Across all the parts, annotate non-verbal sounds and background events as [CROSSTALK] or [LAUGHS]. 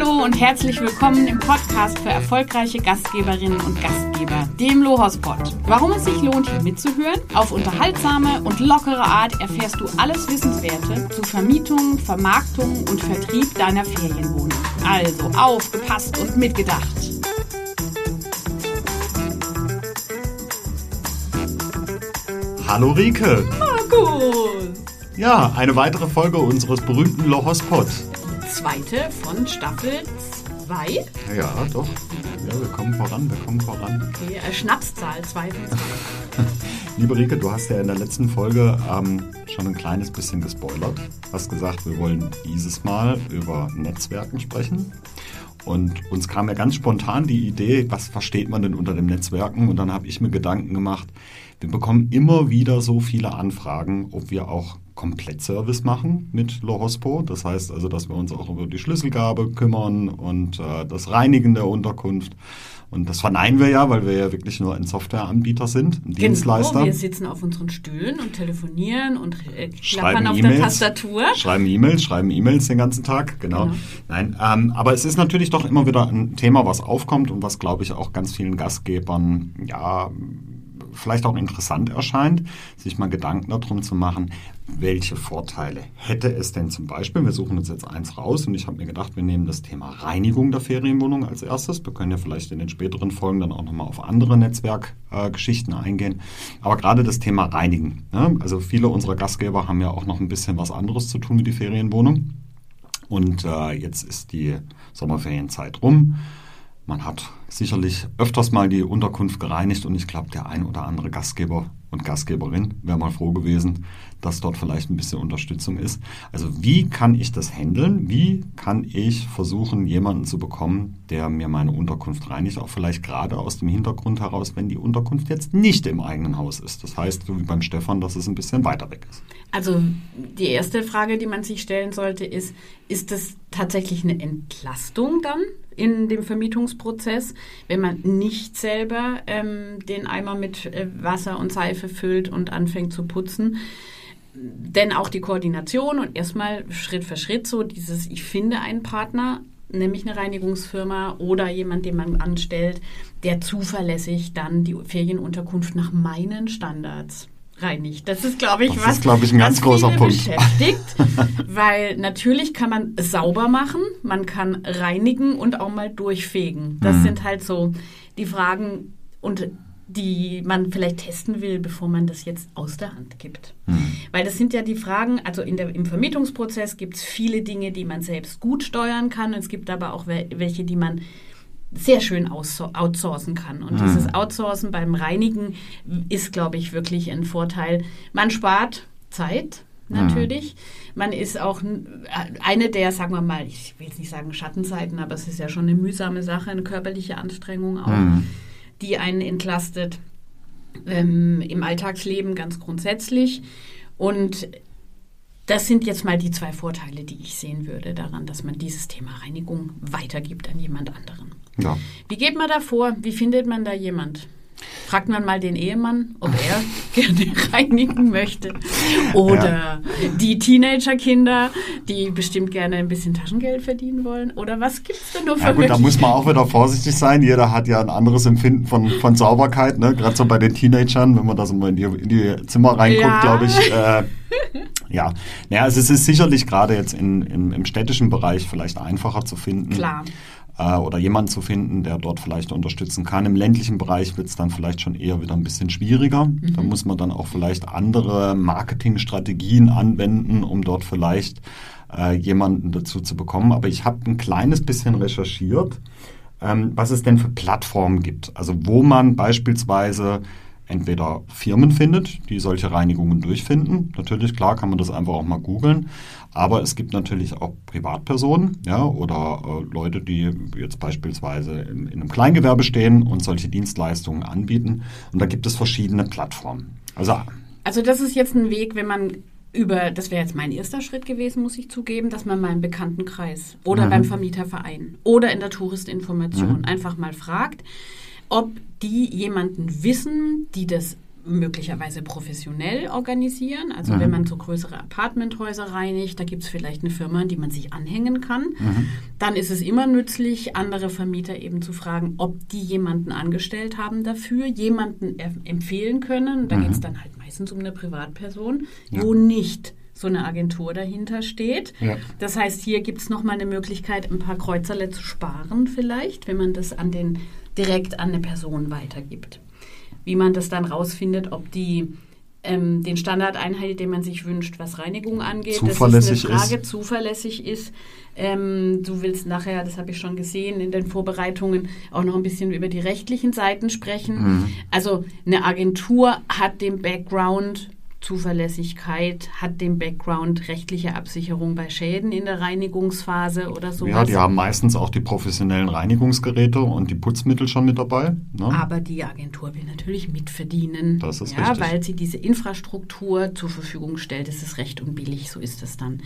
Hallo und herzlich willkommen im Podcast für erfolgreiche Gastgeberinnen und Gastgeber, dem Lohospot. Warum es sich lohnt, hier mitzuhören? Auf unterhaltsame und lockere Art erfährst du alles Wissenswerte zu Vermietung, Vermarktung und Vertrieb deiner Ferienwohnung. Also aufgepasst und mitgedacht. Hallo Rike. Markus! Ja, eine weitere Folge unseres berühmten Lohospot. Zweite von Staffel 2. Ja, doch. Ja, wir kommen voran, wir kommen voran. Okay, äh, Schnapszahl 2 von 2. [LAUGHS] Liebe Rike, du hast ja in der letzten Folge ähm, schon ein kleines bisschen gespoilert. Hast gesagt, wir wollen dieses Mal über Netzwerken sprechen. Und uns kam ja ganz spontan die Idee, was versteht man denn unter dem Netzwerken? Und dann habe ich mir Gedanken gemacht, wir bekommen immer wieder so viele Anfragen, ob wir auch Komplettservice machen mit Lohospo. Das heißt also, dass wir uns auch über die Schlüsselgabe kümmern und äh, das Reinigen der Unterkunft. Und das verneinen wir ja, weil wir ja wirklich nur ein Softwareanbieter sind, ein Dienstleister. Genau, wir sitzen auf unseren Stühlen und telefonieren und äh, klappern schreiben auf E-Mails, der Tastatur. Schreiben E-Mails, schreiben E-Mails den ganzen Tag, genau. Genau. Nein, ähm, aber es ist natürlich doch immer wieder ein Thema, was aufkommt und was, glaube ich, auch ganz vielen Gastgebern, ja, vielleicht auch interessant erscheint, sich mal Gedanken darum zu machen, welche Vorteile hätte es denn zum Beispiel, wir suchen uns jetzt eins raus und ich habe mir gedacht, wir nehmen das Thema Reinigung der Ferienwohnung als erstes. Wir können ja vielleicht in den späteren Folgen dann auch nochmal auf andere Netzwerkgeschichten eingehen. Aber gerade das Thema Reinigen. Ne? Also viele unserer Gastgeber haben ja auch noch ein bisschen was anderes zu tun wie die Ferienwohnung. Und äh, jetzt ist die Sommerferienzeit rum. Man hat sicherlich öfters mal die Unterkunft gereinigt und ich glaube, der ein oder andere Gastgeber und Gastgeberin wäre mal froh gewesen, dass dort vielleicht ein bisschen Unterstützung ist. Also wie kann ich das handeln? Wie kann ich versuchen, jemanden zu bekommen, der mir meine Unterkunft reinigt? Auch vielleicht gerade aus dem Hintergrund heraus, wenn die Unterkunft jetzt nicht im eigenen Haus ist. Das heißt, so wie beim Stefan, dass es ein bisschen weiter weg ist. Also die erste Frage, die man sich stellen sollte, ist, ist das tatsächlich eine Entlastung dann in dem Vermietungsprozess, wenn man nicht selber ähm, den Eimer mit äh, Wasser und Seife füllt und anfängt zu putzen? Denn auch die Koordination und erstmal Schritt für Schritt so dieses, ich finde einen Partner, nämlich eine Reinigungsfirma oder jemand, den man anstellt, der zuverlässig dann die Ferienunterkunft nach meinen Standards reinigt. Das ist, glaube ich, Das was, ist, glaube ich, ein ganz großer Punkt. beschäftigt, [LAUGHS] weil natürlich kann man sauber machen, man kann reinigen und auch mal durchfegen. Das Mhm. sind halt so die Fragen und die man vielleicht testen will, bevor man das jetzt aus der Hand gibt. Mhm. Weil das sind ja die Fragen, also in der, im Vermietungsprozess gibt es viele Dinge, die man selbst gut steuern kann. Es gibt aber auch wel- welche, die man sehr schön outso- outsourcen kann. Und Mhm. dieses Outsourcen beim Reinigen ist, glaube ich, wirklich ein Vorteil. Man spart Zeit. Natürlich. Man ist auch n- eine der, sagen wir mal, ich will jetzt nicht sagen Schattenzeiten, aber es ist ja schon eine mühsame Sache, eine körperliche Anstrengung auch, Mhm. die einen entlastet ähm, im Alltagsleben ganz grundsätzlich. Und das sind jetzt mal die zwei Vorteile, die ich sehen würde daran, dass man dieses Thema Reinigung weitergibt an jemand anderen. Ja. Wie geht man da vor? Wie findet man da jemand? Fragt man mal den Ehemann, ob er [LAUGHS] gerne reinigen möchte. Oder die Teenagerkinder, die bestimmt gerne ein bisschen Taschengeld verdienen wollen. Oder was gibt es denn nur für Ja gut, da muss man auch wieder vorsichtig sein. Jeder hat ja ein anderes Empfinden von, von Sauberkeit, ne? Gerade so bei den Teenagern, wenn man da so mal in die, in die Zimmer reinguckt, Ja. glaube ich. Äh, [LAUGHS] ja, naja, also es ist sicherlich gerade jetzt in, im, im städtischen Bereich vielleicht einfacher zu finden. Klar. Äh, oder jemanden zu finden, der dort vielleicht unterstützen kann. Im ländlichen Bereich wird es dann vielleicht schon eher wieder ein bisschen schwieriger. Da muss man dann auch vielleicht andere Marketingstrategien anwenden, um dort vielleicht äh, jemanden dazu zu bekommen. Aber ich habe ein kleines bisschen recherchiert, ähm, was es denn für Plattformen gibt. Also wo man beispielsweise entweder Firmen findet, die solche Reinigungen durchfinden. Natürlich, klar, kann man das einfach auch mal googeln. Aber es gibt natürlich auch Privatpersonen ja, oder äh, Leute, die jetzt beispielsweise in, in einem Kleingewerbe stehen und solche Dienstleistungen anbieten. Und da gibt es verschiedene Plattformen. Also Also das ist jetzt ein Weg, wenn man über, das wäre jetzt mein erster Schritt gewesen, muss ich zugeben, dass man mal im Bekanntenkreis oder Mhm. beim Vermieterverein oder in der Touristinformation einfach mal fragt, ob die jemanden wissen, die das möglicherweise professionell organisieren. Also Mhm. wenn man so größere Apartmenthäuser reinigt, da gibt es vielleicht eine Firma, an die man sich anhängen kann. Mhm. Dann ist es immer nützlich, andere Vermieter eben zu fragen, ob die jemanden angestellt haben dafür, jemanden er- empfehlen können. Da geht es dann halt meistens um eine Privatperson, wo nicht so eine Agentur dahinter steht. Ja. Das heißt, hier gibt es nochmal eine Möglichkeit, ein paar Kreuzerle zu sparen vielleicht, wenn man das an den, direkt an eine Person weitergibt. Wie man das dann rausfindet, ob die ähm, den Standard einhält, den man sich wünscht, was Reinigung angeht. Zuverlässig das ist eine Frage, ist. zuverlässig ist. Ähm, du willst nachher, das habe ich schon gesehen in den Vorbereitungen, auch noch ein bisschen über die rechtlichen Seiten sprechen. Mhm. Also eine Agentur hat den Background Zuverlässigkeit, hat den Background rechtliche Absicherung bei Schäden in der Reinigungsphase oder sowas. Ja, die haben meistens auch die professionellen Reinigungsgeräte und die Putzmittel schon mit dabei. Ne? Aber die Agentur will natürlich mitverdienen. Das ist ja, richtig. weil sie diese Infrastruktur zur Verfügung stellt. Es ist recht und billig, so ist es dann.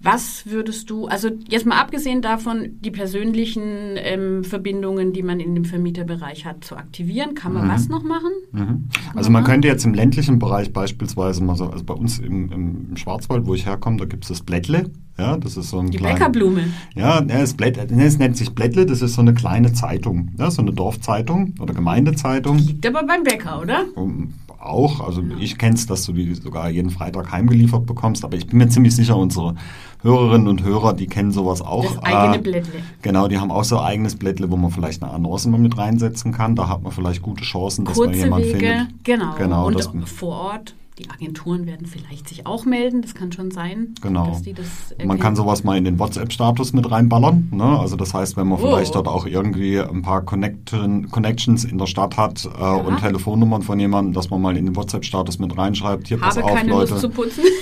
Was würdest du, also jetzt mal abgesehen davon, die persönlichen ähm, Verbindungen, die man in dem Vermieterbereich hat, zu aktivieren, kann man was noch machen? Mhm. Also man könnte jetzt im ländlichen Bereich beispielsweise mal so, also bei uns im, im Schwarzwald, wo ich herkomme, da gibt es das Blättle. Ja, das ist so ein Die kleiner- Bäckerblume. Ja, es, Blätt, nee, es nennt sich Blättle, das ist so eine kleine Zeitung, ja, so eine Dorfzeitung oder Gemeindezeitung. Liegt aber beim Bäcker, oder? Um, auch, also ich kenne es, dass du die sogar jeden Freitag heimgeliefert bekommst, aber ich bin mir ziemlich sicher, unsere Hörerinnen und Hörer, die kennen sowas auch. Das eigene Äh, Blättle. Genau, die haben auch so ein eigenes Blättle, wo man vielleicht eine Annonce mal mit reinsetzen kann. Da hat man vielleicht gute Chancen, dass man Kurze jemanden Wege, findet. genau. Genau, und das- vor Ort, die Agenturen werden vielleicht sich auch melden, das kann schon sein, Genau. dass die das Man kann sowas mal in den WhatsApp-Status mit reinballern. Ne? Also das heißt, wenn man Oh. vielleicht dort auch irgendwie ein paar Connecten, Connections in der Stadt hat äh, und Telefonnummern von jemandem, dass man mal in den WhatsApp-Status mit reinschreibt, hier pass Habe auf, keine Leute. Lust zu putzen. [LAUGHS]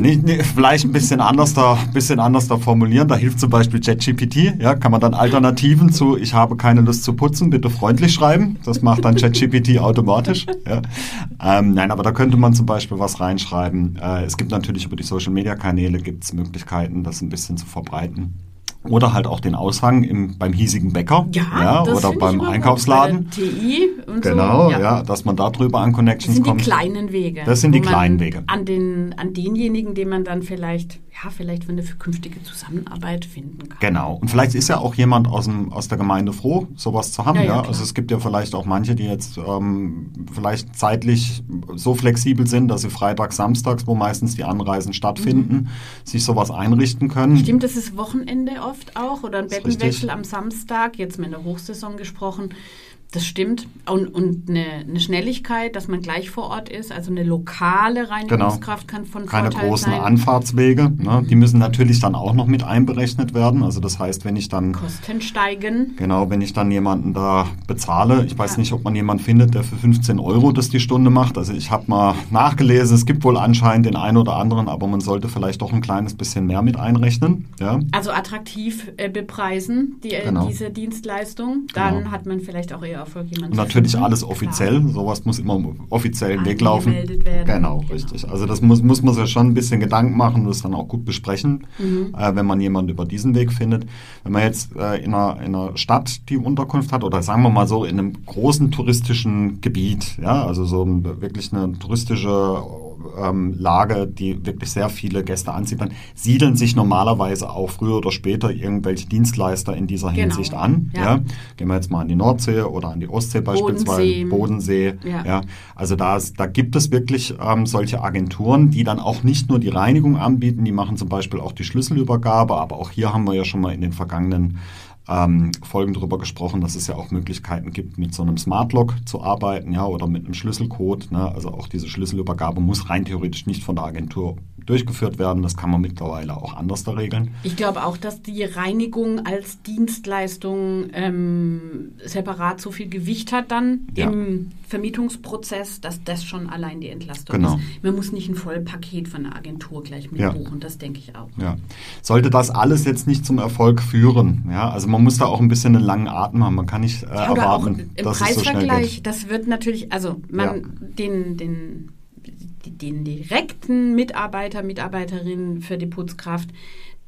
Nicht, nicht, vielleicht ein bisschen anders da, bisschen anders da formulieren. Da hilft zum Beispiel ChatGPT. Ja, kann man dann Alternativen zu Ich habe keine Lust zu putzen, bitte freundlich schreiben. Das macht dann ChatGPT automatisch. Ja. Ähm, nein, aber da könnte man zum Beispiel was reinschreiben. Äh, es gibt natürlich über die Social Media Kanäle gibt's Möglichkeiten, das ein bisschen zu verbreiten. Oder halt auch den Aushang im, beim hiesigen Bäcker Ja, das oder beim. Einkaufsladen. TI und Genau, so. ja. dass man darüber an Das Connections sind die kommt. kleinen Wege. Das sind die kleinen Wege. An, den, an denjenigen, den man dann vielleicht, ja, vielleicht für eine künftige Zusammenarbeit finden kann. Genau. Und vielleicht ist ja auch jemand aus, dem, aus der Gemeinde froh, sowas zu haben. Ja, Ja, ja. Also es gibt ja vielleicht auch manche, die jetzt ähm, vielleicht zeitlich so flexibel sind, dass sie freitags, samstags, wo meistens die Anreisen stattfinden, Mhm. sich sowas einrichten können. Stimmt, das ist Wochenende oft auch oder ein Bettenwechsel am Samstag, jetzt in der Hochsaison gesprochen. Das stimmt. Und, und eine, eine Schnelligkeit, dass man gleich vor Ort ist, also eine lokale Reinigungskraft kann von Genau. Keine Vorteil großen sein. Anfahrtswege. Ne? Die müssen natürlich dann auch noch mit einberechnet werden. Also das heißt, wenn ich dann Kosten steigen. Genau, wenn ich dann jemanden da bezahle, ich weiß Ja. nicht, ob man jemanden findet, der für 15 Euro das die Stunde macht. Also ich habe mal nachgelesen, es gibt wohl anscheinend den einen oder anderen, aber man sollte vielleicht doch ein kleines bisschen mehr mit einrechnen. Ja, Also attraktiv äh, bepreisen, die, äh, Genau. diese Dienstleistung. Dann Genau. hat man vielleicht auch eher Erfolg, zu natürlich finden. alles Klar. offiziell. Sowas muss immer im offiziellen Weg laufen. Angemeldet werden. Genau, Genau. richtig. Also das muss, muss man sich schon ein bisschen Gedanken machen und das dann auch gut besprechen, Mhm. äh, wenn man jemanden über diesen Weg findet. Wenn man jetzt äh, in, einer, in einer Stadt die Unterkunft hat oder sagen wir mal so in einem großen touristischen Gebiet, ja, also so wirklich eine touristische ähm, Lage, die wirklich sehr viele Gäste anzieht, dann siedeln sich normalerweise auch früher oder später irgendwelche Dienstleister in dieser Genau. Hinsicht an. Ja. Ja. Gehen wir jetzt mal an die Nordsee oder an die Ostsee beispielsweise, Bodensee. Bodensee. Ja. Ja. Also da, ist, da gibt es wirklich ähm, solche Agenturen, die dann auch nicht nur die Reinigung anbieten, die machen zum Beispiel auch die Schlüsselübergabe, aber auch hier haben wir ja schon mal in den vergangenen ähm, Folgen darüber gesprochen, dass es ja auch Möglichkeiten gibt, mit so einem Smart Lock zu arbeiten, ja, oder mit einem Schlüsselcode. Ne? Also auch diese Schlüsselübergabe muss rein theoretisch nicht von der Agentur durchgeführt werden. Das kann man mittlerweile auch anders da regeln. Ich glaube auch, dass die Reinigung als Dienstleistung ähm, separat so viel Gewicht hat dann Ja. im Vermietungsprozess, dass das schon allein die Entlastung Genau. ist. Man muss nicht ein Vollpaket von der Agentur gleich Ja. mitbuchen, das denke ich auch. Ja. Sollte das alles jetzt nicht zum Erfolg führen, ja, also man muss da auch ein bisschen einen langen Atem haben. Man kann nicht äh, Ja, oder auch erwarten, im dass es so schnell Preisvergleich, geht. das wird natürlich, also man Ja. den, den, den direkten Mitarbeiter, Mitarbeiterin für die Putzkraft,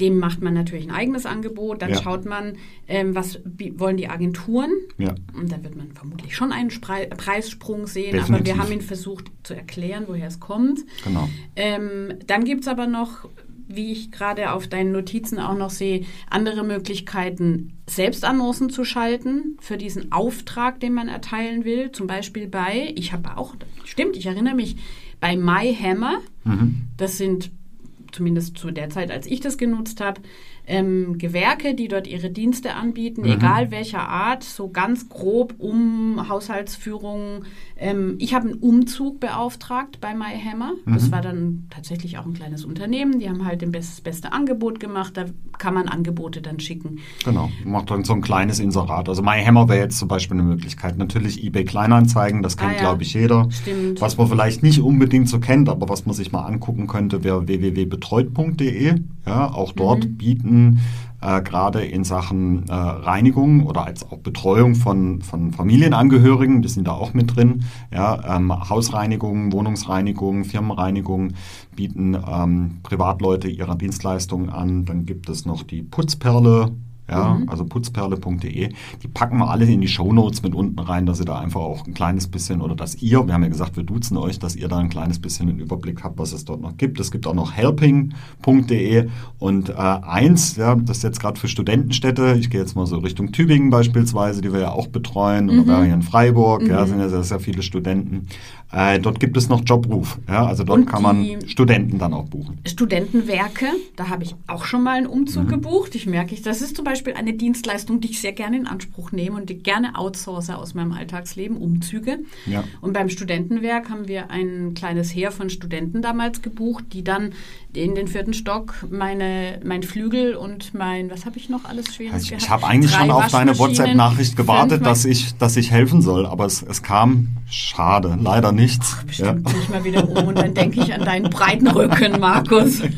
dem macht man natürlich ein eigenes Angebot. Dann Ja. schaut man, ähm, was wollen die Agenturen. Ja. Und da wird man vermutlich schon einen Sprei Preissprung sehen. Aber Definitiv. wir haben ihn versucht zu erklären, woher es kommt. Genau. Ähm, dann gibt es aber noch, wie ich gerade auf deinen Notizen auch noch sehe, andere Möglichkeiten, Selbstannoncen zu schalten für diesen Auftrag, den man erteilen will. Zum Beispiel bei, ich habe auch, stimmt, ich erinnere mich, bei MyHammer. Das sind zumindest zu der Zeit, als ich das genutzt habe, ähm, Gewerke, die dort ihre Dienste anbieten, egal welcher Art, so ganz grob um Haushaltsführung. Ähm, ich habe einen Umzug beauftragt bei MyHammer. Das war dann tatsächlich auch ein kleines Unternehmen. Die haben halt das best, beste Angebot gemacht. Da kann man Angebote dann schicken. Genau, macht dann so ein kleines Inserat. Also MyHammer wäre jetzt zum Beispiel eine Möglichkeit. Natürlich eBay Kleinanzeigen, das kennt Ah ja, glaube ich jeder. stimmt. Was man vielleicht nicht unbedingt so kennt, aber was man sich mal angucken könnte, wäre www.betreut.de. Ja, auch dort Mhm. bieten äh, gerade in Sachen äh, Reinigung oder als auch Betreuung von, von Familienangehörigen, die sind da auch mit drin. Ja, ähm, Hausreinigung, Wohnungsreinigung, Firmenreinigung bieten ähm, Privatleute ihre Dienstleistungen an. Dann gibt es noch die Putzperle. Ja, also putzperle.de. Die packen wir alle in die Shownotes mit unten rein, dass ihr da einfach auch ein kleines bisschen oder dass ihr, wir haben ja gesagt, wir duzen euch, dass ihr da ein kleines bisschen einen Überblick habt, was es dort noch gibt. Es gibt auch noch helping.de und äh, eins, ja, das ist jetzt gerade für Studentenstädte, ich gehe jetzt mal so Richtung Tübingen beispielsweise, die wir ja auch betreuen, oder wäre hier in Freiburg, ja, sind ja sehr, sehr viele Studenten. Äh, dort gibt es noch Jobruf, ja, also dort Und kann man Studenten dann auch buchen. Studentenwerke, da habe ich auch schon mal einen Umzug Mhm. gebucht. Ich merke, ich, das ist zum Beispiel eine Dienstleistung, die ich sehr gerne in Anspruch nehme und die gerne outsource aus meinem Alltagsleben, Umzüge. Ja. Und beim Studentenwerk haben wir ein kleines Heer von Studenten damals gebucht, die dann in den vierten Stock meine, mein Flügel und mein, was habe ich noch alles Schweres Also Ich, gehabt? ich habe eigentlich Drei schon auf deine WhatsApp-Nachricht gewartet, dass ich, dass ich helfen soll, aber es, es kam schade, leider nichts. Ja. Bestimmt ziehe ich mal wieder um und dann denke ich an deinen breiten Rücken, Markus. [LAUGHS]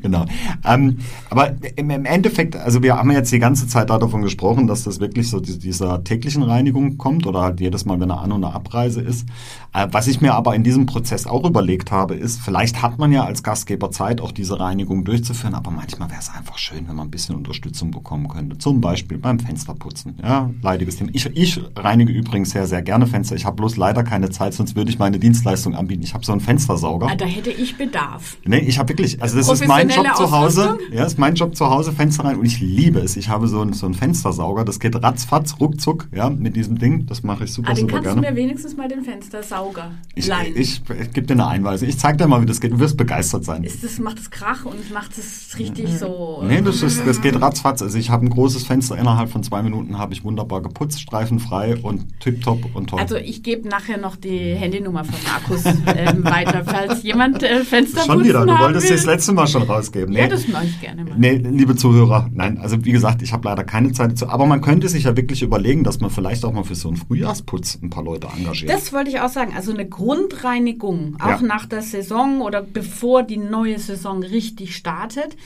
Genau. Ähm, aber im, im Endeffekt, also wir haben jetzt die ganze Zeit davon gesprochen, dass das wirklich so die, dieser täglichen Reinigung kommt oder halt jedes Mal, wenn eine An- und eine Abreise ist. Äh, was ich mir aber in diesem Prozess auch überlegt habe, ist, vielleicht hat man ja als Gastgeber Zeit, auch diese Reinigung durchzuführen, aber manchmal wäre es einfach schön, wenn man ein bisschen Unterstützung bekommen könnte. Zum Beispiel beim Fensterputzen. Ja, leidiges Thema. Ich, ich reinige übrigens sehr, sehr gerne Fenster. Ich habe bloß leider keine Zeit, sonst würde ich meine Dienstleistung anbieten. Ich habe so einen Fenstersauger. Ah, Da hätte ich Bedarf. Nee, ich habe wirklich, also das ist mein Job zu Hause. Ja, ist mein Job zu Hause, Fenster rein und ich liebe es. Ich habe so einen, so einen Fenstersauger, das geht ratzfatz, ruckzuck, ja, mit diesem Ding. Das mache ich super, Ah, den super kannst gerne. du mir wenigstens mal den Fenstersauger ich, leihen. ich, ich gebe dir eine Einweisung. Ich zeig dir mal, wie das geht. Du wirst begeistert sein. ist das, macht es Krach und macht es richtig so. Nee, das, ist, das geht ratzfatz. Also ich habe ein großes Fenster, innerhalb von zwei Minuten habe ich wunderbar geputzt, streifenfrei und tipptopp und toll. Also ich gebe nachher noch die Handynummer von Markus ähm, weiter, falls jemand äh, Fenster Schon wieder, du wolltest will. das letzte Mal schon rausgeben. Ja, das mache ich gerne mal. Nee, liebe Zuhörer, nein, also wie gesagt, ich habe leider keine Zeit dazu. Aber man könnte sich ja wirklich überlegen, dass man vielleicht auch mal für so einen Frühjahrsputz ein paar Leute engagiert. Das wollte ich auch sagen. Also eine Grundreinigung, auch Ja. nach der Saison oder bevor die neue Saison richtig startet,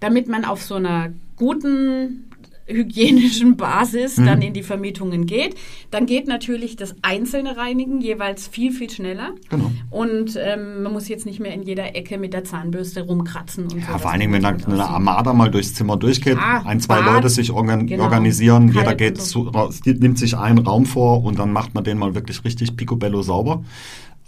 damit man auf so einer guten hygienischen Basis Mhm. dann in die Vermietungen geht. Dann geht natürlich das einzelne Reinigen jeweils viel, viel schneller. Genau. Und ähm, man muss jetzt nicht mehr in jeder Ecke mit der Zahnbürste rumkratzen. Und so, ja, dass vor allen Dingen, wenn dann eine. Armada mal durchs Zimmer durchgeht, Ja, ein, zwei Bad, Leute sich organ genau. organisieren, jeder geht zu, nimmt sich einen Raum vor und dann macht man den mal wirklich richtig picobello sauber.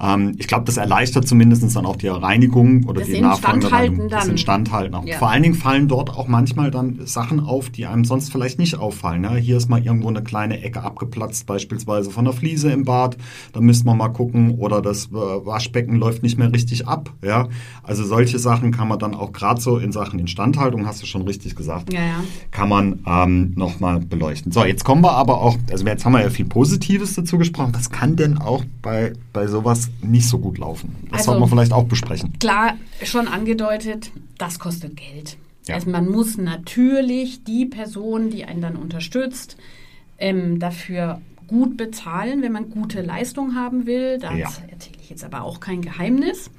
Ähm, ich glaube, das erleichtert zumindest dann auch die Reinigung oder Das die Reinigung. Das. Instandhalten. auch. Ja. Vor allen Dingen fallen dort auch manchmal dann Sachen auf, die einem sonst vielleicht nicht auffallen. Ja, hier ist mal irgendwo eine kleine Ecke abgeplatzt, beispielsweise von der Fliese im Bad. Da müsste man mal gucken. Oder das äh, Waschbecken läuft nicht mehr richtig ab. Ja, also solche Sachen kann man dann auch gerade so in Sachen Instandhaltung, hast du schon richtig gesagt, Ja, ja. kann man ähm, nochmal beleuchten. So, jetzt kommen wir aber auch, also jetzt haben wir ja viel Positives dazu gesprochen. Was kann denn auch bei, bei sowas nicht so gut laufen? Das Also- sollten wir vielleicht auch besprechen. Klar, schon angedeutet, das kostet Geld. Ja. Also man muss natürlich die Person, die einen dann unterstützt, ähm, dafür gut bezahlen, wenn man gute Leistung haben will. Da Ja. erzähle ich jetzt aber auch kein Geheimnis.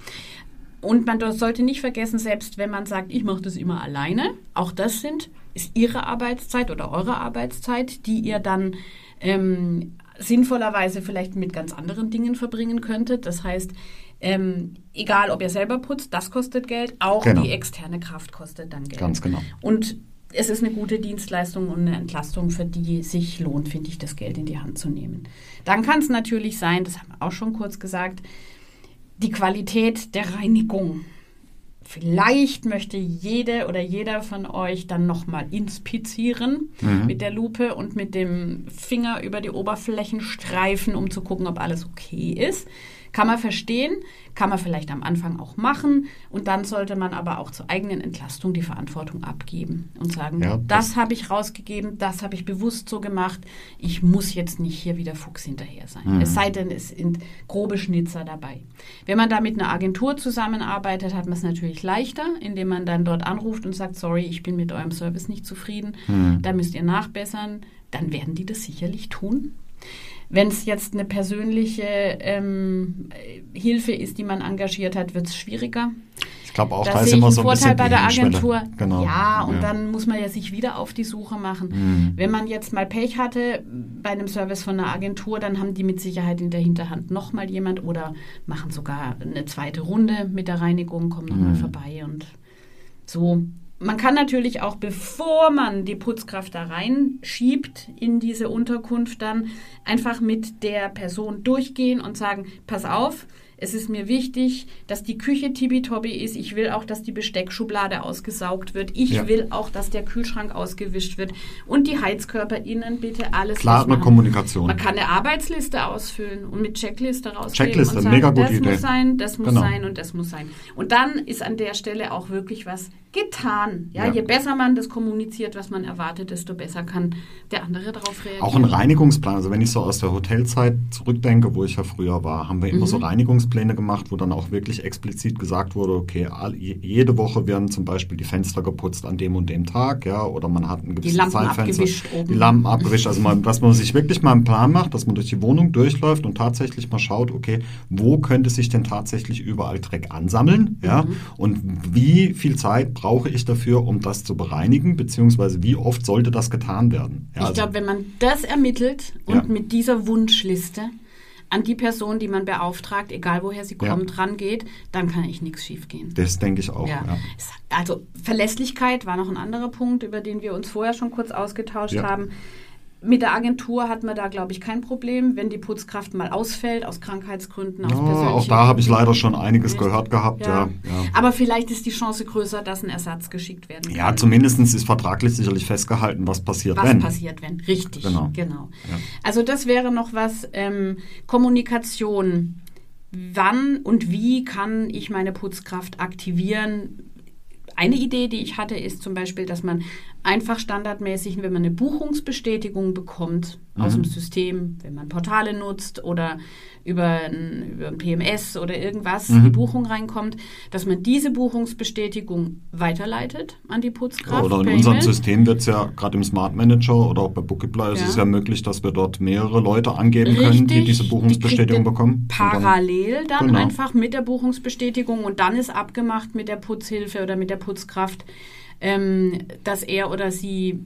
Und man sollte nicht vergessen, selbst wenn man sagt, ich mache das immer alleine, auch das sind, ist Ihre Arbeitszeit oder eure Arbeitszeit, die ihr dann ähm, sinnvollerweise vielleicht mit ganz anderen Dingen verbringen könntet. Das heißt, Ähm, egal, ob ihr selber putzt, das kostet Geld. Auch Genau. die externe Kraft kostet dann Geld. Ganz genau. Und es ist eine gute Dienstleistung und eine Entlastung, für die sich lohnt, finde ich, das Geld in die Hand zu nehmen. Dann kann es natürlich sein, das haben wir auch schon kurz gesagt, die Qualität der Reinigung. Vielleicht möchte jede oder jeder von euch dann nochmal inspizieren mit der Lupe und mit dem Finger über die Oberflächen streifen, um zu gucken, ob alles okay ist. Kann man verstehen, kann man vielleicht am Anfang auch machen und dann sollte man aber auch zur eigenen Entlastung die Verantwortung abgeben und sagen, Ja, das, das- habe ich rausgegeben, das habe ich bewusst so gemacht, ich muss jetzt nicht hier wieder Fuchs hinterher sein. Es sei denn, es sind grobe Schnitzer dabei. Wenn man da mit einer Agentur zusammenarbeitet, hat man es natürlich leichter, indem man dann dort anruft und sagt, sorry, ich bin mit eurem Service nicht zufrieden, da müsst ihr nachbessern, dann werden die das sicherlich tun. Wenn es jetzt eine persönliche ähm, äh, Hilfe ist, die man engagiert hat, wird es schwieriger. Ich glaube auch, Da da ist immer so ein Vorteil bisschen bei der. Agentur. Genau. Ja, und dann muss man ja sich wieder auf die Suche machen. Mhm. Wenn man jetzt mal Pech hatte bei einem Service von einer Agentur, dann haben die mit Sicherheit in der Hinterhand nochmal jemand oder machen sogar eine zweite Runde mit der Reinigung, kommen nochmal Mhm. vorbei und so. Man kann natürlich auch, bevor man die Putzkraft da reinschiebt in diese Unterkunft, dann einfach mit der Person durchgehen und sagen, pass auf, es ist mir wichtig, dass die Küche tippitoppi ist. Ich will auch, dass die Besteckschublade ausgesaugt wird. Ich Ja. will auch, dass der Kühlschrank ausgewischt wird. Und die Heizkörper innen bitte alles Klare machen. Kommunikation. Man kann eine Arbeitsliste ausfüllen und mit Checkliste rausgehen Checkliste, sagen, mega gute das Idee. muss sein, das muss Genau. sein und das muss sein. Und dann ist an der Stelle auch wirklich was getan. Ja, Ja. je besser man das kommuniziert, was man erwartet, desto besser kann der andere darauf reagieren. Auch ein Reinigungsplan. Also wenn ich so aus der Hotelzeit zurückdenke, wo ich ja früher war, haben wir immer Mhm. so Reinigungspläne gemacht, wo dann auch wirklich explizit gesagt wurde, okay, jede Woche werden zum Beispiel die Fenster geputzt an dem und dem Tag, ja, oder man hat ein gewisses Zeitfenster. Die Lampen abgewischt. Also man, dass man sich wirklich mal einen Plan macht, dass man durch die Wohnung durchläuft und tatsächlich mal schaut, okay, wo könnte sich denn tatsächlich überall Dreck ansammeln, ja, Mhm. und wie viel Zeit brauche ich dafür, um das zu bereinigen, beziehungsweise wie oft sollte das getan werden. Ja, ich also- glaube, wenn man das ermittelt und Ja. mit dieser Wunschliste an die Person, die man beauftragt, egal woher sie Ja. kommt, rangeht, dann kann eigentlich nichts schiefgehen. Das denke ich auch. Ja. Ja. Also Verlässlichkeit war noch ein anderer Punkt, über den wir uns vorher schon kurz ausgetauscht Ja. haben. Mit der Agentur hat man da, glaube ich, kein Problem, wenn die Putzkraft mal ausfällt, aus Krankheitsgründen, aus Ja, persönlichen auch da habe ich leider schon einiges Nicht? gehört gehabt. Ja. Ja. Ja. Aber vielleicht ist die Chance größer, dass ein Ersatz geschickt werden kann. Ja, zumindest ist vertraglich sicherlich festgehalten, was passiert, was wenn. passiert, wenn. Richtig, Genau. genau. Also das wäre noch was, ähm, Kommunikation. Wann und wie kann ich meine Putzkraft aktivieren? Eine Idee, die ich hatte, ist zum Beispiel, dass man einfach standardmäßig, wenn man eine Buchungsbestätigung bekommt aus Mhm. dem System, wenn man Portale nutzt oder über ein, über ein PMS oder irgendwas Mhm. die Buchung reinkommt, dass man diese Buchungsbestätigung weiterleitet an die Putzkraft. Oder in unserem. System wird es ja gerade im Smart Manager oder auch bei Bookiply ist Ja. es ja möglich, dass wir dort mehrere Leute angeben können, die Richtig, diese die Buchungsbestätigung ihr bekommen. Und dann- Parallel dann Genau. einfach mit der Buchungsbestätigung und dann ist abgemacht mit der Putzhilfe oder mit der Putzkraft, ähm, dass er oder sie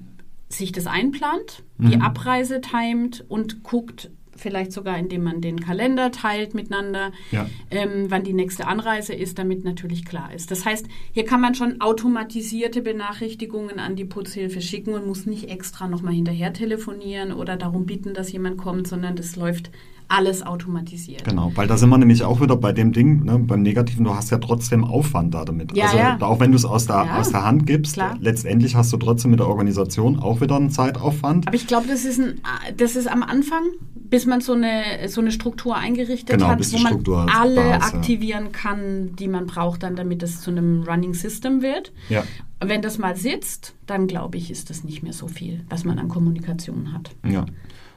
sich das einplant, die Mhm. Abreise timet und guckt, vielleicht sogar indem man den Kalender teilt miteinander, Ja. ähm, wann die nächste Anreise ist, damit natürlich klar ist. Das heißt, hier kann man schon automatisierte Benachrichtigungen an die Putzhilfe schicken und muss nicht extra nochmal hinterher telefonieren oder darum bitten, dass jemand kommt, sondern das läuft alles automatisiert. Genau, weil da sind wir nämlich auch wieder bei dem Ding, ne, beim Negativen, du hast ja trotzdem Aufwand da damit. Ja, also ja. auch wenn du es aus der, Ja, aus der Hand gibst, klar. letztendlich hast du trotzdem mit der Organisation auch wieder einen Zeitaufwand. Aber ich glaube, das ist ein, das ist am Anfang, bis man so eine, so eine Struktur eingerichtet Genau, hat, wo man Struktur alle ist, ja. aktivieren kann, die man braucht, dann, damit es zu einem Running System wird. Ja. Wenn das mal sitzt, dann glaube ich, ist das nicht mehr so viel, was man an Kommunikation hat. Ja.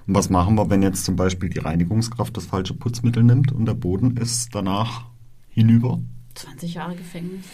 Und was machen wir, wenn jetzt zum Beispiel die Reinigungskraft das falsche Putzmittel nimmt und der Boden ist danach hinüber? 20 Jahre Gefängnis.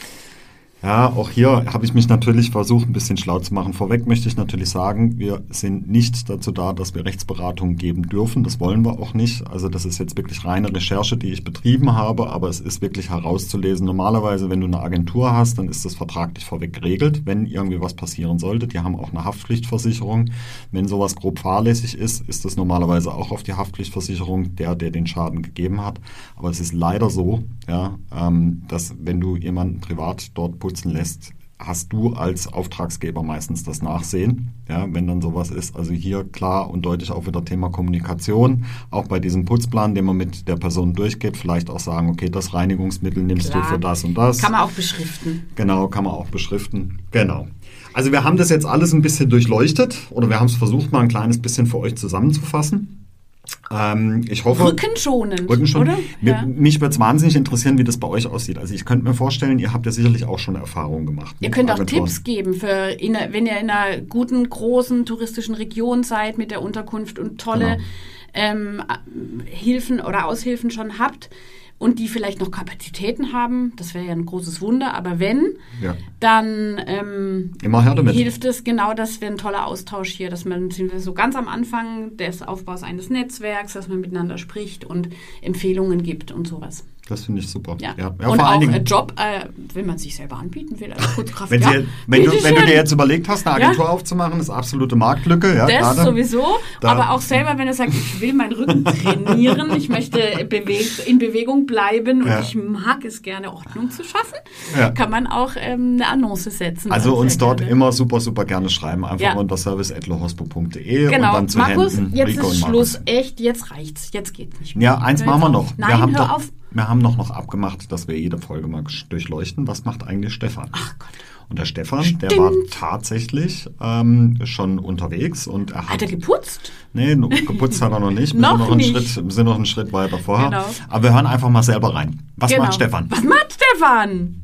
Ja, auch hier habe ich mich natürlich versucht, ein bisschen schlau zu machen. Vorweg möchte ich natürlich sagen, wir sind nicht dazu da, dass wir Rechtsberatungen geben dürfen. Das wollen wir auch nicht. Also das ist jetzt wirklich reine Recherche, die ich betrieben habe, aber es ist wirklich herauszulesen. Normalerweise, wenn du eine Agentur hast, dann ist das vertraglich vorweg geregelt, wenn irgendwie was passieren sollte. Die haben auch eine Haftpflichtversicherung. Wenn sowas grob fahrlässig ist, ist das normalerweise auch auf die Haftpflichtversicherung der, der den Schaden gegeben hat. Aber es ist leider so, ja, ähm, dass wenn du jemanden privat dort putzen lässt, hast du als Auftragsgeber meistens das Nachsehen, ja, wenn dann sowas ist. Also hier klar und deutlich auch wieder Thema Kommunikation. Auch bei diesem Putzplan, den man mit der Person durchgeht, vielleicht auch sagen, okay, das Reinigungsmittel nimmst klar. du für das und das. Kann man auch beschriften. Genau, kann man auch beschriften. Genau. Also wir haben das jetzt alles ein bisschen durchleuchtet oder wir haben es versucht, mal ein kleines bisschen für euch zusammenzufassen. Ähm, ich hoffe. Rückenschonend, Rückenschonend. oder? Ja. Mich würde es wahnsinnig interessieren, wie das bei euch aussieht. Also ich könnte mir vorstellen, ihr habt ja sicherlich auch schon Erfahrungen gemacht. Ihr könnt auch Tipps geben, für in, wenn ihr in einer guten, großen touristischen Region seid mit der Unterkunft und tolle genau. ähm, Hilfen oder Aushilfen schon habt und die vielleicht noch Kapazitäten haben, das wäre ja ein großes Wunder, aber wenn, ja. dann ähm, hilft es genau, dass wir ein toller Austausch hier, dass man sind wir so ganz am Anfang des Aufbaus eines Netzwerks, dass man miteinander spricht und Empfehlungen gibt und sowas. Das finde ich super. Ja. ja. ja und auch ein Job, äh, wenn man sich selber anbieten will als Putzkraft. wenn, ja, wenn, du, wenn, du, dir jetzt überlegt hast, eine Agentur aufzumachen, ist absolute Marktlücke. Ja, das gerade. sowieso. Da. Aber auch selber, wenn du sagst, ich will meinen Rücken trainieren, ich möchte bewegt, in Bewegung bleiben und ich mag es gerne, Ordnung zu schaffen, kann man auch ähm, eine Annonce setzen. Also uns dort gerne. immer super, super gerne schreiben. Einfach unter service.lohospo.de genau. und dann zu Markus, Händen jetzt Rico ist Schluss. Echt, jetzt reicht's. Jetzt geht's nicht mehr. Ja, eins machen wir noch. Nein, wir haben hör doch, auf. Wir haben noch, noch abgemacht, dass wir jede Folge mal durchleuchten. Was macht eigentlich Stefan? Ach Gott. Und der Stefan, Stimmt. der war tatsächlich ähm, schon unterwegs und er hat. Hat er geputzt? Nee, geputzt hat er noch nicht. Wir noch sind noch nicht. Einen Schritt, sind noch einen Schritt weiter vorher. Genau. Aber wir hören einfach mal selber rein. Was genau. macht Stefan? Was macht Stefan?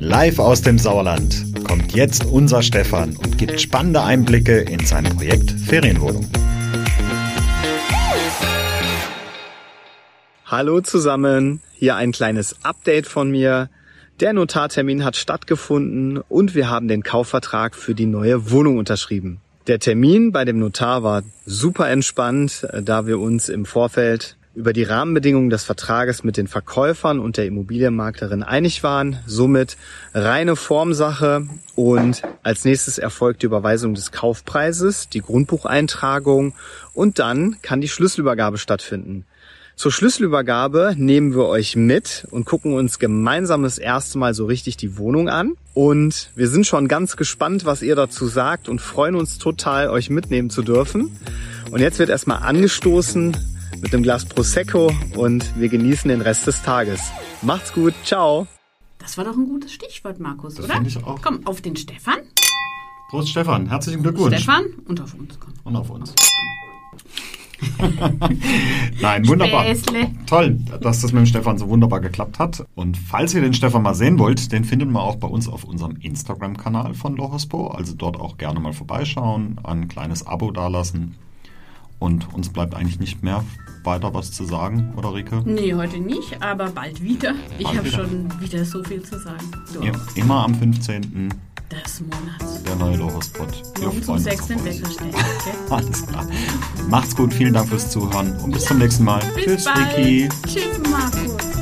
Live aus dem Sauerland kommt jetzt unser Stefan und gibt spannende Einblicke in sein Projekt Ferienwohnung. Hallo zusammen, hier ein kleines Update von mir. Der Notartermin hat stattgefunden und wir haben den Kaufvertrag für die neue Wohnung unterschrieben. Der Termin bei dem Notar war super entspannt, da wir uns im Vorfeld über die Rahmenbedingungen des Vertrages mit den Verkäufern und der Immobilienmaklerin einig waren. Somit reine Formsache und als nächstes erfolgt die Überweisung des Kaufpreises, die Grundbucheintragung und dann kann die Schlüsselübergabe stattfinden. Zur Schlüsselübergabe nehmen wir euch mit und gucken uns gemeinsam das erste Mal so richtig die Wohnung an. Und wir sind schon ganz gespannt, was ihr dazu sagt und freuen uns total, euch mitnehmen zu dürfen. Und jetzt wird erstmal angestoßen mit einem Glas Prosecco und wir genießen den Rest des Tages. Macht's gut, ciao. Das war doch ein gutes Stichwort, Markus, das oder? Finde ich auch. Komm, auf den Stefan. Prost, Stefan. Herzlichen Glückwunsch. Stefan und auf uns. Komm. Und auf uns. [LAUGHS] Nein, wunderbar. Späßle. Toll, dass das mit dem Stefan so wunderbar geklappt hat. Und falls ihr den Stefan mal sehen wollt, den findet man auch bei uns auf unserem Instagram-Kanal von Lohospo. Also dort auch gerne mal vorbeischauen, ein kleines Abo dalassen. Und uns bleibt eigentlich nicht mehr weiter was zu sagen, oder Rike? Nee, heute nicht, aber bald wieder. Ich habe schon wieder so viel zu sagen. Ja, immer am 15 des Monats. Der neue Logospot. Morgen zum 6. Wecker stellen. [LAUGHS] Okay? Alles klar. Macht's gut, vielen Dank fürs Zuhören und bis zum nächsten Mal. Bis Tschüss, bald. Ricky. Tschüss, Markus.